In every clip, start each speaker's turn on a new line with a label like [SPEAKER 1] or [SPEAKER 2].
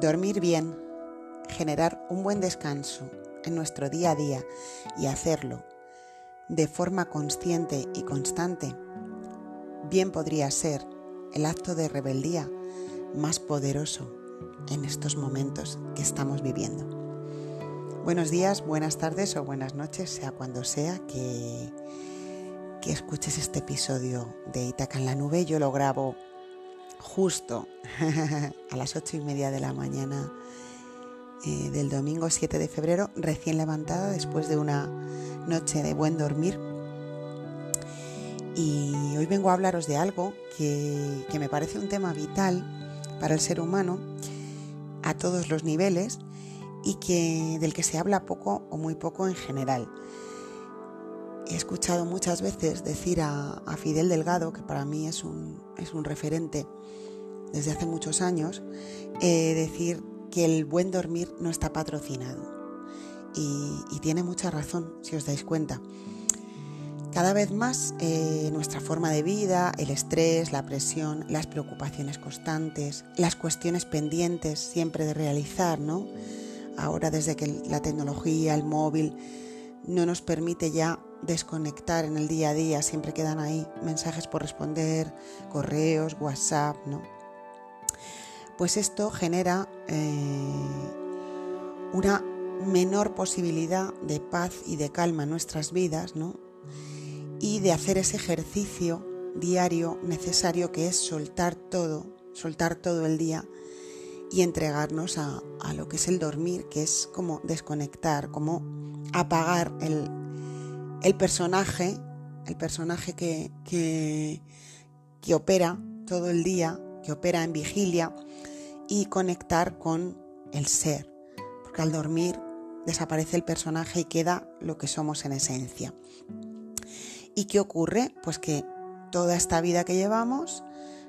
[SPEAKER 1] dormir bien, generar un buen descanso en nuestro día a día y hacerlo de forma consciente y constante, bien podría ser el acto de rebeldía más poderoso en estos momentos que estamos viviendo. Buenos días, buenas tardes o buenas noches, sea cuando sea que, que escuches este episodio de Itaca en la Nube. Yo lo grabo justo a las ocho y media de la mañana eh, del domingo 7 de febrero, recién levantada después de una noche de buen dormir. Y hoy vengo a hablaros de algo que, me parece un tema vital para el ser humano a todos los niveles y que, del que se habla poco o muy poco en general. He escuchado muchas veces decir a, Fidel Delgado, que para mí es un, es un referente desde hace muchos años, eh, decir que el buen dormir no está patrocinado. Y, tiene mucha razón, si os dais cuenta. Cada vez más eh, nuestra forma de vida, el estrés, la presión, las preocupaciones constantes, las cuestiones pendientes siempre de realizar, ¿no? Ahora desde que la tecnología, el móvil, no nos permite ya desconectar en el día a día, siempre quedan ahí mensajes por responder, correos, WhatsApp, ¿no? Pues esto genera eh, una menor posibilidad de paz y de calma en nuestras vidas, ¿no? Y de hacer ese ejercicio diario necesario que es soltar todo, soltar todo el día y entregarnos a, lo que es el dormir, que es como desconectar, como apagar el, el personaje, el personaje que, que, que opera todo el día, que opera en vigilia, y conectar con el ser, porque al dormir desaparece el personaje y queda lo que somos en esencia. ¿Y qué ocurre? Pues que toda esta vida que llevamos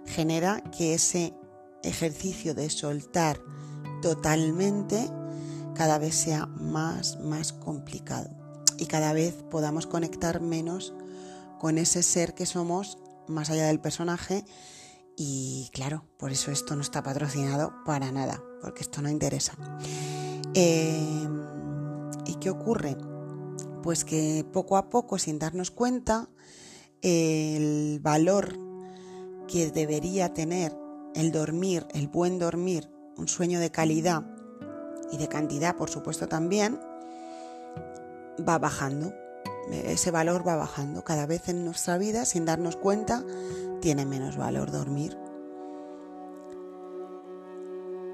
[SPEAKER 1] genera que ese ejercicio de soltar totalmente cada vez sea más, más complicado y cada vez podamos conectar menos con ese ser que somos más allá del personaje y claro, por eso esto no está patrocinado para nada, porque esto no interesa. Eh, ¿Y qué ocurre? Pues que poco a poco, sin darnos cuenta, el valor que debería tener el dormir, el buen dormir, un sueño de calidad y de cantidad, por supuesto también, va bajando. Ese valor va bajando cada vez en nuestra vida, sin darnos cuenta, tiene menos valor dormir.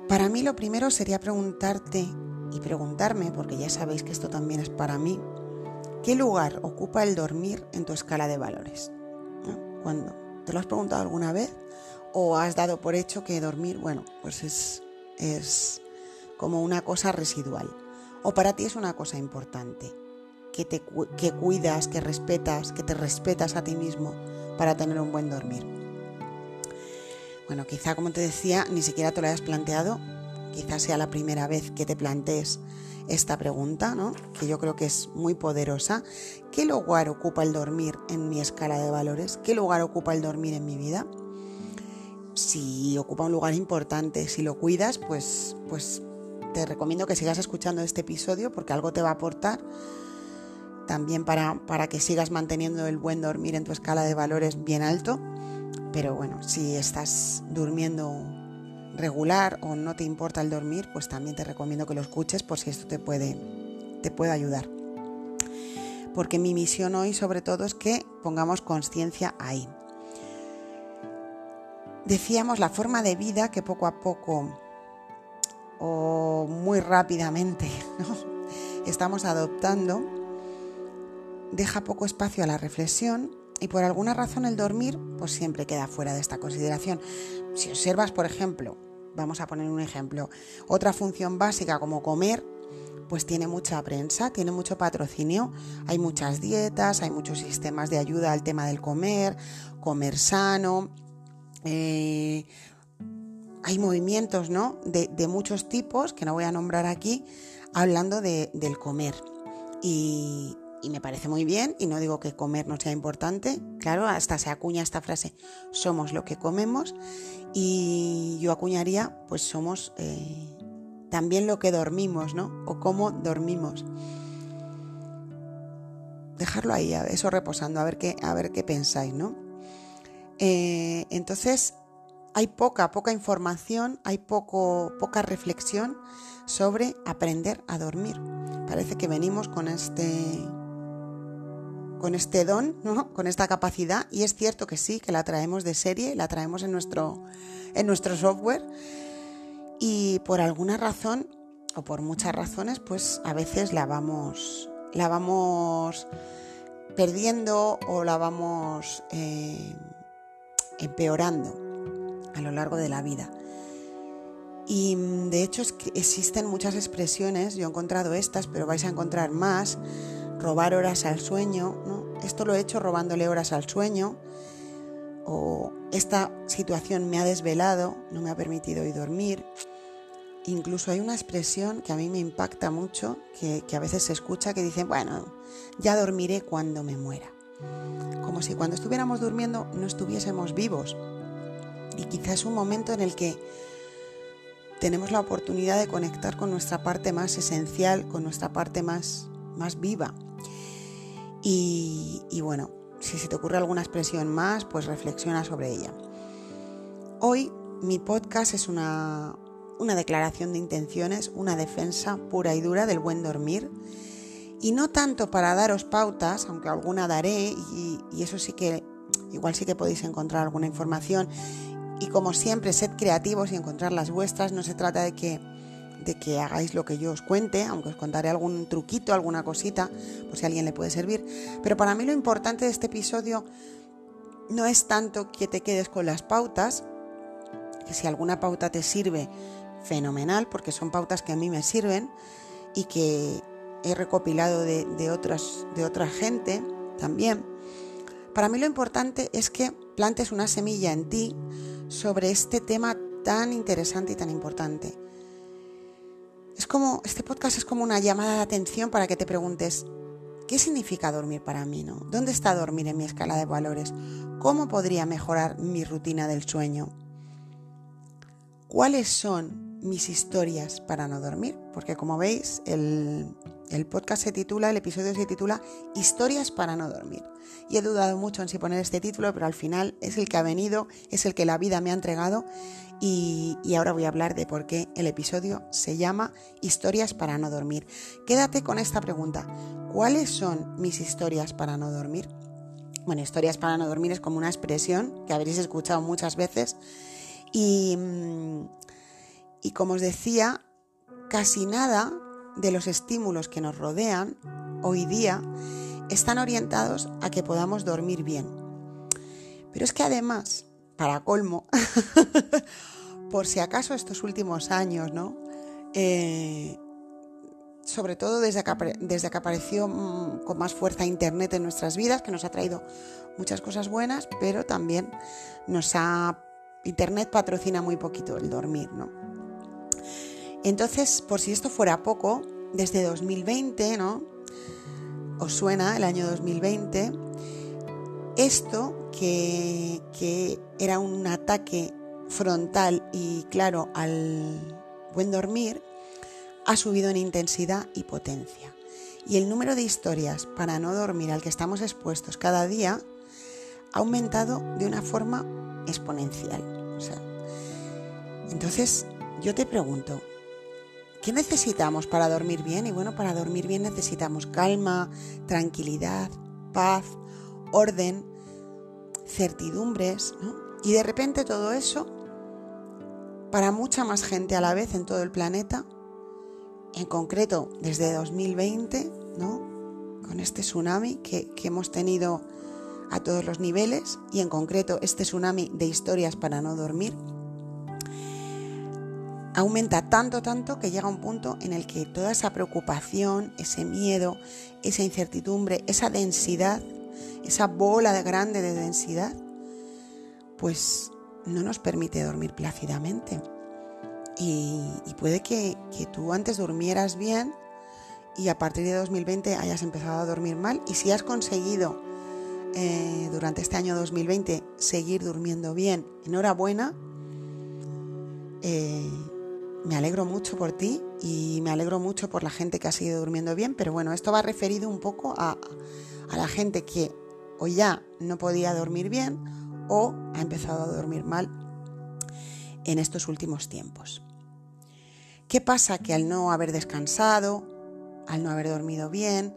[SPEAKER 1] Para mí lo primero sería preguntarte y preguntarme, porque ya sabéis que esto también es para mí, ¿qué lugar ocupa el dormir en tu escala de valores? ¿Cuándo? ¿Te lo has preguntado alguna vez? ¿O has dado por hecho que dormir, bueno, pues es, es como una cosa residual? ¿O para ti es una cosa importante? Que, te, cuidas, que respetas, que te respetas a ti mismo para tener un buen dormir. Bueno, quizá como te decía, ni siquiera te lo hayas planteado quizás sea la primera vez que te plantees esta pregunta, ¿no? que yo creo que es muy poderosa. ¿Qué lugar ocupa el dormir en mi escala de valores? ¿Qué lugar ocupa el dormir en mi vida? Si ocupa un lugar importante, si lo cuidas, pues, pues te recomiendo que sigas escuchando este episodio porque algo te va a aportar también para, para que sigas manteniendo el buen dormir en tu escala de valores bien alto. Pero bueno, si estás durmiendo regular o no te importa el dormir, pues también te recomiendo que lo escuches por si esto te puede, te puede ayudar. Porque mi misión hoy sobre todo es que pongamos conciencia ahí. Decíamos la forma de vida que poco a poco o muy rápidamente estamos adoptando deja poco espacio a la reflexión y por alguna razón el dormir pues siempre queda fuera de esta consideración. Si observas, por ejemplo, Vamos a poner un ejemplo. Otra función básica como comer, pues tiene mucha prensa, tiene mucho patrocinio. Hay muchas dietas, hay muchos sistemas de ayuda al tema del comer, comer sano. Eh, hay movimientos ¿no? de, muchos tipos que no voy a nombrar aquí hablando del comer. Y, y me parece muy bien y no digo que comer no sea importante, claro, hasta se acuña esta frase, somos lo que comemos y yo acuñaría, pues somos eh, también lo que dormimos, ¿no? O cómo dormimos. Dejarlo ahí, eso reposando, a ver qué, a ver qué pensáis, ¿no? Eh, entonces, hay poca, poca información, hay poco, poca reflexión sobre aprender a dormir. Parece que venimos con este, con este don, con esta capacidad, y es cierto que sí, que la traemos de serie, la traemos en nuestro, en nuestro software, y por alguna razón, o por muchas razones, pues a veces la vamos, la vamos perdiendo o la vamos eh, empeorando a lo largo de la vida. Y de hecho es que existen muchas expresiones, yo he encontrado estas, pero vais a encontrar más, robar horas al sueño, ¿no? Esto lo he hecho robándole horas al sueño, o esta situación me ha desvelado, no me ha permitido ir dormir. Incluso hay una expresión que a mí me impacta mucho, que, a veces se escucha, que dice, bueno, ya dormiré cuando me muera. Como si cuando estuviéramos durmiendo no estuviésemos vivos. Y quizás un momento en el que tenemos la oportunidad de conectar con nuestra parte más esencial, con nuestra parte más, más viva. Y, bueno, si se te ocurre alguna expresión más, pues reflexiona sobre ella. Hoy mi podcast es una, una declaración de intenciones, una defensa pura y dura del buen dormir. Y no tanto para daros pautas, aunque alguna daré, y, y eso sí que igual sí que podéis encontrar alguna información y como siempre, sed creativos y encontrar las vuestras. No se trata de que, que hagáis lo que yo os cuente, aunque os contaré algún truquito, alguna cosita, por si alguien le puede servir. Pero para mí lo importante de este episodio no es tanto que te quedes con las pautas, que si alguna pauta te sirve, fenomenal, porque son pautas que a mí me sirven y que he recopilado de, de, otras, de otra gente también. Para mí lo importante es que plantes una semilla en ti sobre este tema tan interesante y tan importante. Es como, este podcast es como una llamada de atención para que te preguntes, ¿qué significa dormir para mí? No? ¿Dónde está dormir en mi escala de valores? ¿Cómo podría mejorar mi rutina del sueño? ¿Cuáles son mis historias para no dormir? Porque como veis, el, el podcast se titula, el episodio se titula Historias para no dormir. Y he dudado mucho en si poner este título, pero al final es el que ha venido, es el que la vida me ha entregado y, ahora voy a hablar de por qué el episodio se llama Historias para no dormir. Quédate con esta pregunta. ¿Cuáles son mis historias para no dormir? Bueno, historias para no dormir es como una expresión que habréis escuchado muchas veces y, y como os decía, casi nada de los estímulos que nos rodean hoy día están orientados a que podamos dormir bien. Pero es que además, para colmo, por si acaso estos últimos años, ¿no? Eh, sobre todo desde que, desde que apareció mm, con más fuerza Internet en nuestras vidas, que nos ha traído muchas cosas buenas, pero también nos ha... Internet patrocina muy poquito el dormir, ¿no? Entonces, por si esto fuera poco, desde 2020, ¿no? ¿Os suena el año 2020? Esto que, que era un ataque frontal y claro al buen dormir, ha subido en intensidad y potencia. Y el número de historias para no dormir al que estamos expuestos cada día ha aumentado de una forma exponencial. entonces, yo te pregunto, ¿Qué necesitamos para dormir bien? Y bueno, para dormir bien necesitamos calma, tranquilidad, paz, orden, certidumbres. Y de repente todo eso, para mucha más gente a la vez en todo el planeta, en concreto desde 2020, ¿no? Con este tsunami que hemos tenido a todos los niveles y en concreto este tsunami de historias para no dormir, aumenta tanto, tanto que llega un punto en el que toda esa preocupación, ese miedo, esa incertidumbre, esa densidad, esa bola de grande de densidad, pues no nos permite dormir plácidamente. Y, puede que, tú antes durmieras bien y a partir de 2020 hayas empezado a dormir mal. Y si has conseguido eh, durante este año 2020 seguir durmiendo bien, enhorabuena. Eh, me alegro mucho por ti y me alegro mucho por la gente que ha seguido durmiendo bien, pero bueno, esto va referido un poco a, a la gente que o ya no podía dormir bien o ha empezado a dormir mal en estos últimos tiempos. ¿Qué pasa? Que al no haber descansado, al no haber dormido bien,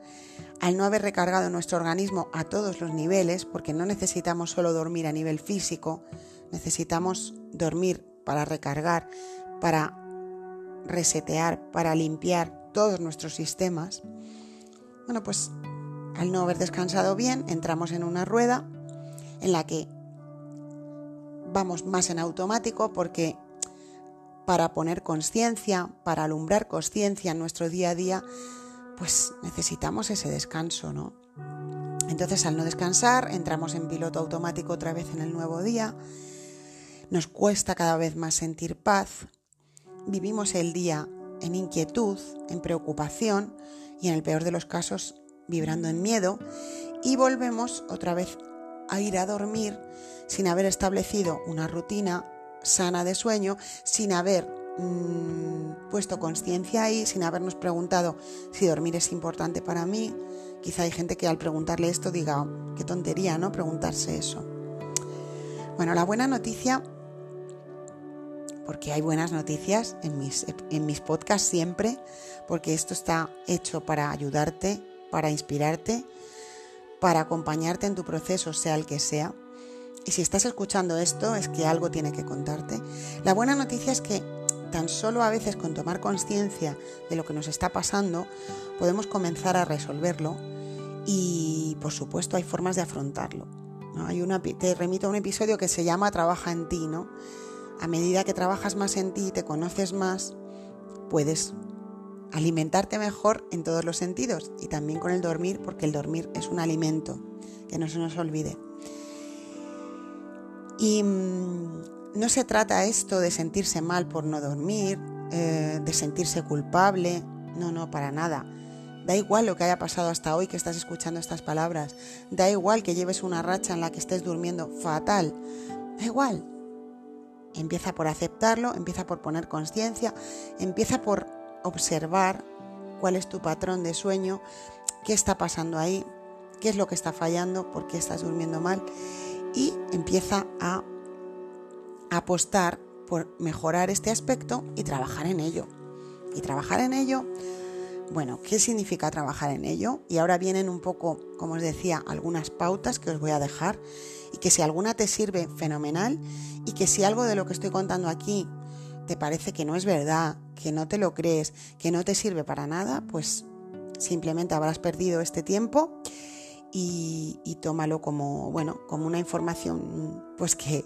[SPEAKER 1] al no haber recargado nuestro organismo a todos los niveles, porque no necesitamos solo dormir a nivel físico, necesitamos dormir para recargar, para resetear, para limpiar todos nuestros sistemas, bueno, pues al no haber descansado bien, entramos en una rueda en la que vamos más en automático porque para poner conciencia, para alumbrar conciencia en nuestro día a día, pues necesitamos ese descanso, ¿no? Entonces al no descansar entramos en piloto automático otra vez en el nuevo día, nos cuesta cada vez más sentir paz, vivimos el día en inquietud, en preocupación y en el peor de los casos vibrando en miedo y volvemos otra vez a ir a dormir sin haber establecido una rutina sana de sueño, sin haber mm, puesto conciencia ahí, sin habernos preguntado si dormir es importante para mí. Quizá hay gente que al preguntarle esto diga, qué tontería, ¿no? Preguntarse eso. Bueno, la buena noticia, porque hay buenas noticias en mis, en mis podcasts siempre, porque esto está hecho para ayudarte, para inspirarte, para acompañarte en tu proceso, sea el que sea. Y si estás escuchando esto es que algo tiene que contarte. La buena noticia es que tan solo a veces con tomar conciencia de lo que nos está pasando podemos comenzar a resolverlo y por supuesto hay formas de afrontarlo. ¿no? Hay una, te remito a un episodio que se llama Trabaja en ti. ¿no? A medida que trabajas más en ti, te conoces más, puedes alimentarte mejor en todos los sentidos y también con el dormir, porque el dormir es un alimento, que no se nos olvide. Y mm, no se trata esto de sentirse mal por no dormir, eh, de sentirse culpable, no, no, para nada. Da igual lo que haya pasado hasta hoy que estás escuchando estas palabras, da igual que lleves una racha en la que estés durmiendo fatal, da igual. Empieza por aceptarlo, empieza por poner conciencia, empieza por observar cuál es tu patrón de sueño, qué está pasando ahí, qué es lo que está fallando, por qué estás durmiendo mal y empieza a apostar por mejorar este aspecto y trabajar en ello. Y trabajar en ello, bueno, ¿qué significa trabajar en ello? Y ahora vienen un poco, como os decía, algunas pautas que os voy a dejar y que si alguna te sirve, fenomenal, y que si algo de lo que estoy contando aquí te parece que no es verdad, que no te lo crees, que no te sirve para nada, pues simplemente habrás perdido este tiempo y, tómalo como, bueno, como una información pues que,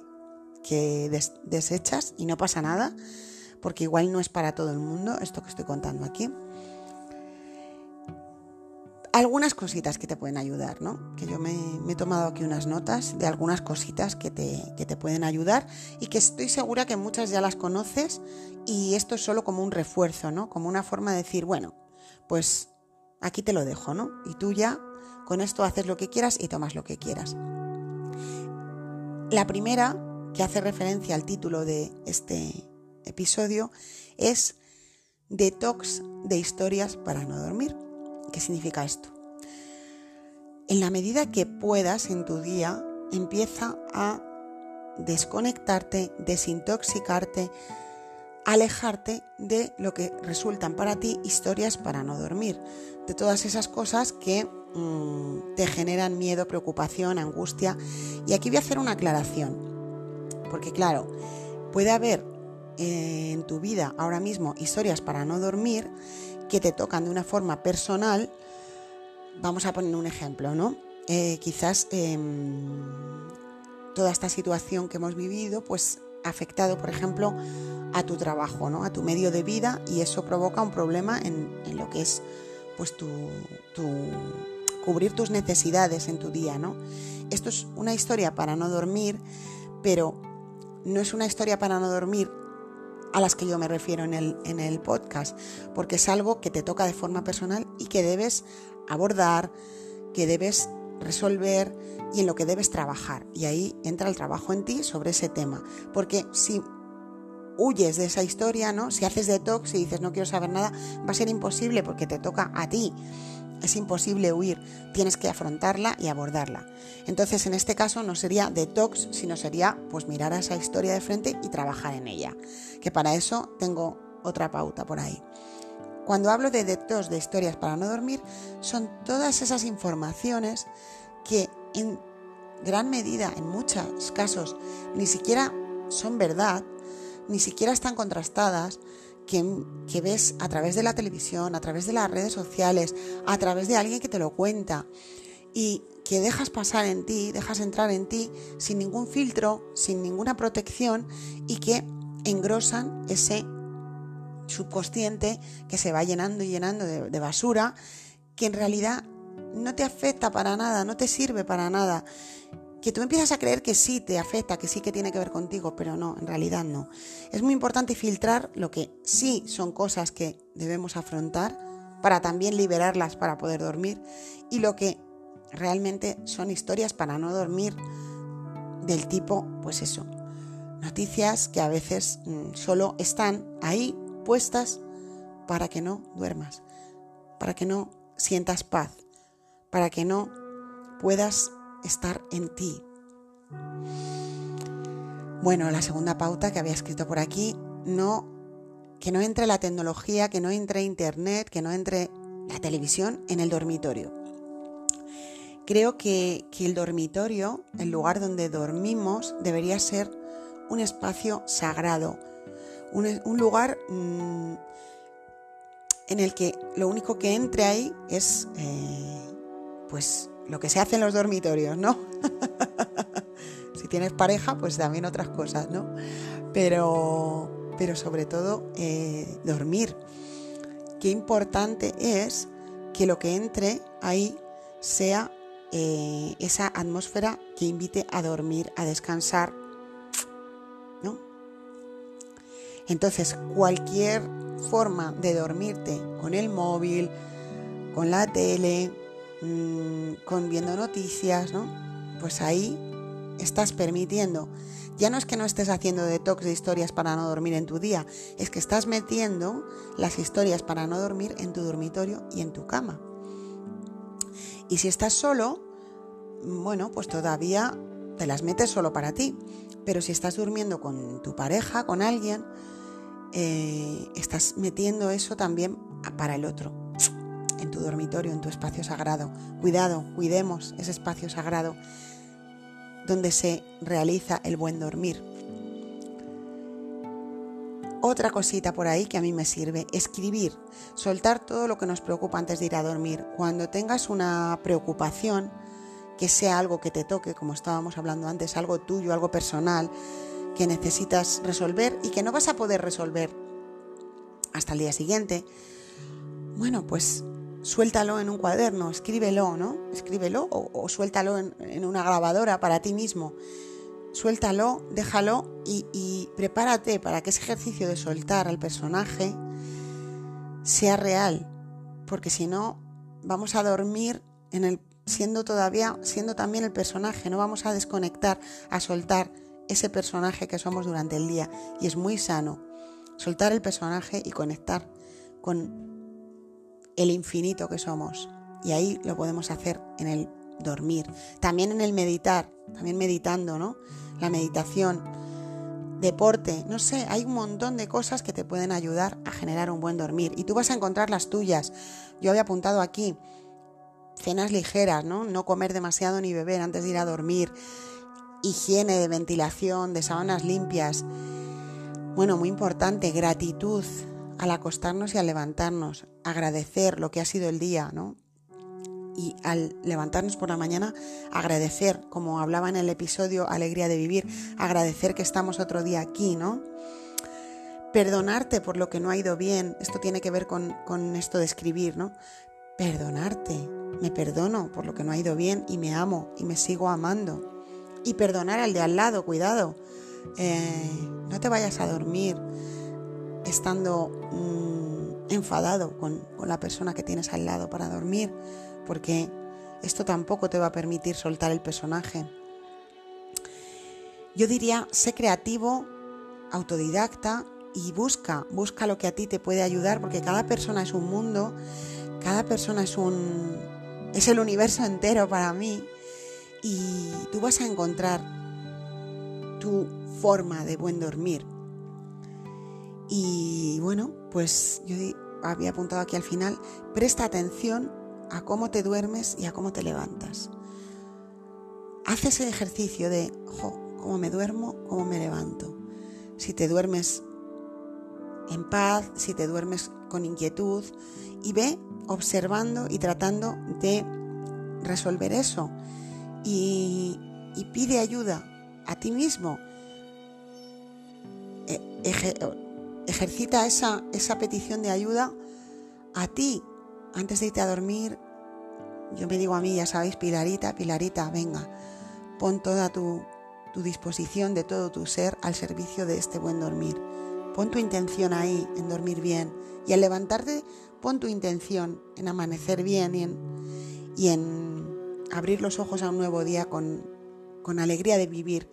[SPEAKER 1] que desechas y no pasa nada, porque igual no es para todo el mundo esto que estoy contando aquí algunas cositas que te pueden ayudar, ¿no? Que yo me, he tomado aquí unas notas de algunas cositas que te, que te, pueden ayudar y que estoy segura que muchas ya las conoces y esto es solo como un refuerzo, ¿no? Como una forma de decir, bueno, pues aquí te lo dejo, ¿no? Y tú ya con esto haces lo que quieras y tomas lo que quieras. La primera, que hace referencia al título de este episodio, es Detox de historias para no dormir. ¿Qué significa esto? En la medida que puedas en tu día, empieza a desconectarte, desintoxicarte, alejarte de lo que resultan para ti historias para no dormir, de todas esas cosas que mm, te generan miedo, preocupación, angustia. Y aquí voy a hacer una aclaración, porque claro, puede haber en tu vida ahora mismo historias para no dormir que te tocan de una forma personal, vamos a poner un ejemplo, ¿no? Eh, quizás em, toda esta situación que hemos vivido, pues ha afectado, por ejemplo, a tu trabajo, ¿no? A tu medio de vida y eso provoca un problema en, lo que es, pues, tu, cubrir tus necesidades en tu día, ¿no? Esto es una historia para no dormir, pero no es una historia para no dormir a las que yo me refiero en el, en el podcast, porque es algo que te toca de forma personal y que debes abordar, que debes resolver y en lo que debes trabajar. Y ahí entra el trabajo en ti sobre ese tema. Porque si huyes de esa historia, ¿no? Si haces detox y dices no quiero saber nada, va a ser imposible porque te toca a ti. Es imposible huir, tienes que afrontarla y abordarla. Entonces, en este caso no sería detox, sino sería pues mirar a esa historia de frente y trabajar en ella. Que para eso tengo otra pauta por ahí. Cuando hablo de detox de historias para no dormir, son todas esas informaciones que en gran medida, en muchos casos, ni siquiera son verdad, ni siquiera están contrastadas, que, ves a través de la televisión, a través de las redes sociales, a través de alguien que te lo cuenta y que dejas pasar en ti, dejas entrar en ti sin ningún filtro, sin ninguna protección y que engrosan ese subconsciente que se va llenando y llenando de, basura que en realidad no te afecta para nada, no te sirve para nada que tú empiezas a creer que sí te afecta, que sí que tiene que ver contigo, pero no, en realidad no. Es muy importante filtrar lo que sí son cosas que debemos afrontar para también liberarlas para poder dormir y lo que realmente son historias para no dormir del tipo, pues eso, noticias que a veces mm, solo están ahí puestas para que no duermas, para que no sientas paz, para que no puedas estar en ti. Bueno, la segunda pauta que había escrito por aquí, no que no entre la tecnología, que no entre internet, que no entre la televisión en el dormitorio. Creo que, el dormitorio, el lugar donde dormimos, debería ser un espacio sagrado, un, lugar mm, en el que lo único que entre ahí es eh, pues lo que se hace en los dormitorios, ¿no? si tienes pareja, pues también otras cosas, ¿no? Pero, pero sobre todo eh, dormir. Qué importante es que lo que entre ahí sea eh, esa atmósfera que invite a dormir, a descansar, ¿no? Entonces, cualquier forma de dormirte con el móvil, con la tele, Mm, con viendo noticias, ¿no? Pues ahí estás permitiendo. Ya no es que no estés haciendo detox de historias para no dormir en tu día, es que estás metiendo las historias para no dormir en tu dormitorio y en tu cama. Y si estás solo, bueno, pues todavía te las metes solo para ti. Pero si estás durmiendo con tu pareja, con alguien, eh, estás metiendo eso también para el otro en tu dormitorio, en tu espacio sagrado. Cuidado, cuidemos ese espacio sagrado donde se realiza el buen dormir. Otra cosita por ahí que a mí me sirve, escribir, soltar todo lo que nos preocupa antes de ir a dormir. Cuando tengas una preocupación, que sea algo que te toque, como estábamos hablando antes, algo tuyo, algo personal, que necesitas resolver y que no vas a poder resolver hasta el día siguiente, bueno, pues suéltalo en un cuaderno, escríbelo, ¿no? Escríbelo o, suéltalo en, una grabadora para ti mismo. Suéltalo, déjalo y, prepárate para que ese ejercicio de soltar al personaje sea real, porque si no vamos a dormir en el siendo todavía siendo también el personaje, no vamos a desconectar, a soltar ese personaje que somos durante el día y es muy sano soltar el personaje y conectar con el infinito que somos. Y ahí lo podemos hacer en el dormir. También en el meditar, también meditando, ¿no? La meditación, deporte, no sé, hay un montón de cosas que te pueden ayudar a generar un buen dormir. Y tú vas a encontrar las tuyas. Yo había apuntado aquí cenas ligeras, ¿no? No comer demasiado ni beber antes de ir a dormir. Higiene de ventilación, de sábanas limpias. Bueno, muy importante, gratitud, al acostarnos y al levantarnos, agradecer lo que ha sido el día, ¿no? Y al levantarnos por la mañana, agradecer, como hablaba en el episodio Alegría de Vivir, agradecer que estamos otro día aquí, ¿no? Perdonarte por lo que no ha ido bien, esto tiene que ver con, esto de escribir, ¿no? Perdonarte, me perdono por lo que no ha ido bien y me amo y me sigo amando. Y perdonar al de al lado, cuidado, eh, no te vayas a dormir estando mm, enfadado con, con la persona que tienes al lado para dormir, porque esto tampoco te va a permitir soltar el personaje. Yo diría, sé creativo autodidacta y busca, busca lo que a ti te puede ayudar, porque cada persona es un mundo, cada persona es un es el universo entero para mí y tú vas a encontrar tu forma de buen dormir. Y bueno, pues yo había apuntado aquí al final, presta atención a cómo te duermes y a cómo te levantas. Haz ese ejercicio de, cómo me duermo, cómo me levanto. Si te duermes en paz, si te duermes con inquietud y ve observando y tratando de resolver eso. Y, pide ayuda a ti mismo. E, ejercita esa, esa petición de ayuda a ti antes de irte a dormir. Yo me digo a mí, ya sabéis, Pilarita, Pilarita, venga, pon toda tu, tu disposición de todo tu ser al servicio de este buen dormir. Pon tu intención ahí en dormir bien y al levantarte pon tu intención en amanecer bien y en, y en abrir los ojos a un nuevo día con, con alegría de vivir.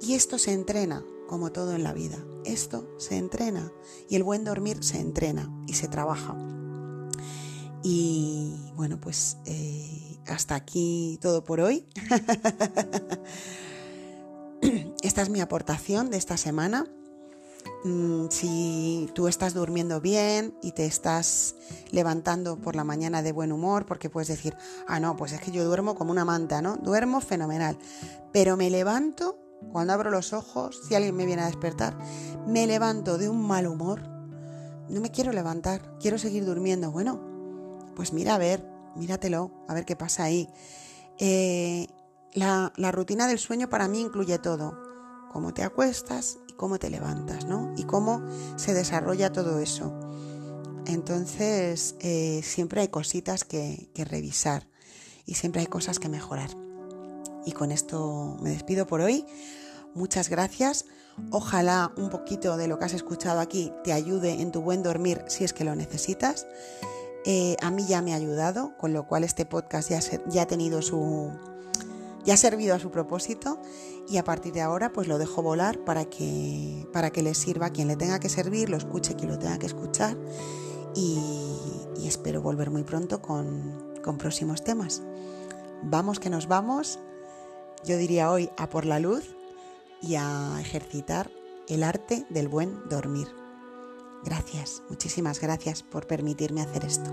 [SPEAKER 1] Y esto se entrena, como todo en la vida. Esto se entrena y el buen dormir se entrena y se trabaja. Y bueno, pues eh, hasta aquí todo por hoy. esta es mi aportación de esta semana. Mm, si tú estás durmiendo bien y te estás levantando por la mañana de buen humor, porque puedes decir, ah, no, pues es que yo duermo como una manta, ¿no? Duermo fenomenal, pero me levanto, cuando abro los ojos, si alguien me viene a despertar, me levanto de un mal humor, no me quiero levantar, quiero seguir durmiendo. Bueno, pues mira a ver, míratelo, a ver qué pasa ahí. Eh, la, rutina del sueño para mí incluye todo, cómo te acuestas y cómo te levantas, ¿no? Y cómo se desarrolla todo eso. Entonces, eh, siempre hay cositas que revisar y siempre hay cosas que mejorar. Y con esto me despido por hoy. Muchas gracias. Ojalá un poquito de lo que has escuchado aquí te ayude en tu buen dormir si es que lo necesitas. Eh, a mí ya me ha ayudado, con lo cual este podcast ya, ha tenido su, ya ha servido a su propósito y a partir de ahora pues lo dejo volar para que, para que le sirva a quien le tenga que servir, lo escuche quien lo tenga que escuchar y, espero volver muy pronto con, con próximos temas. Vamos que nos vamos, yo diría hoy a por la luz y a ejercitar el arte del buen dormir. Gracias, muchísimas gracias por permitirme hacer esto.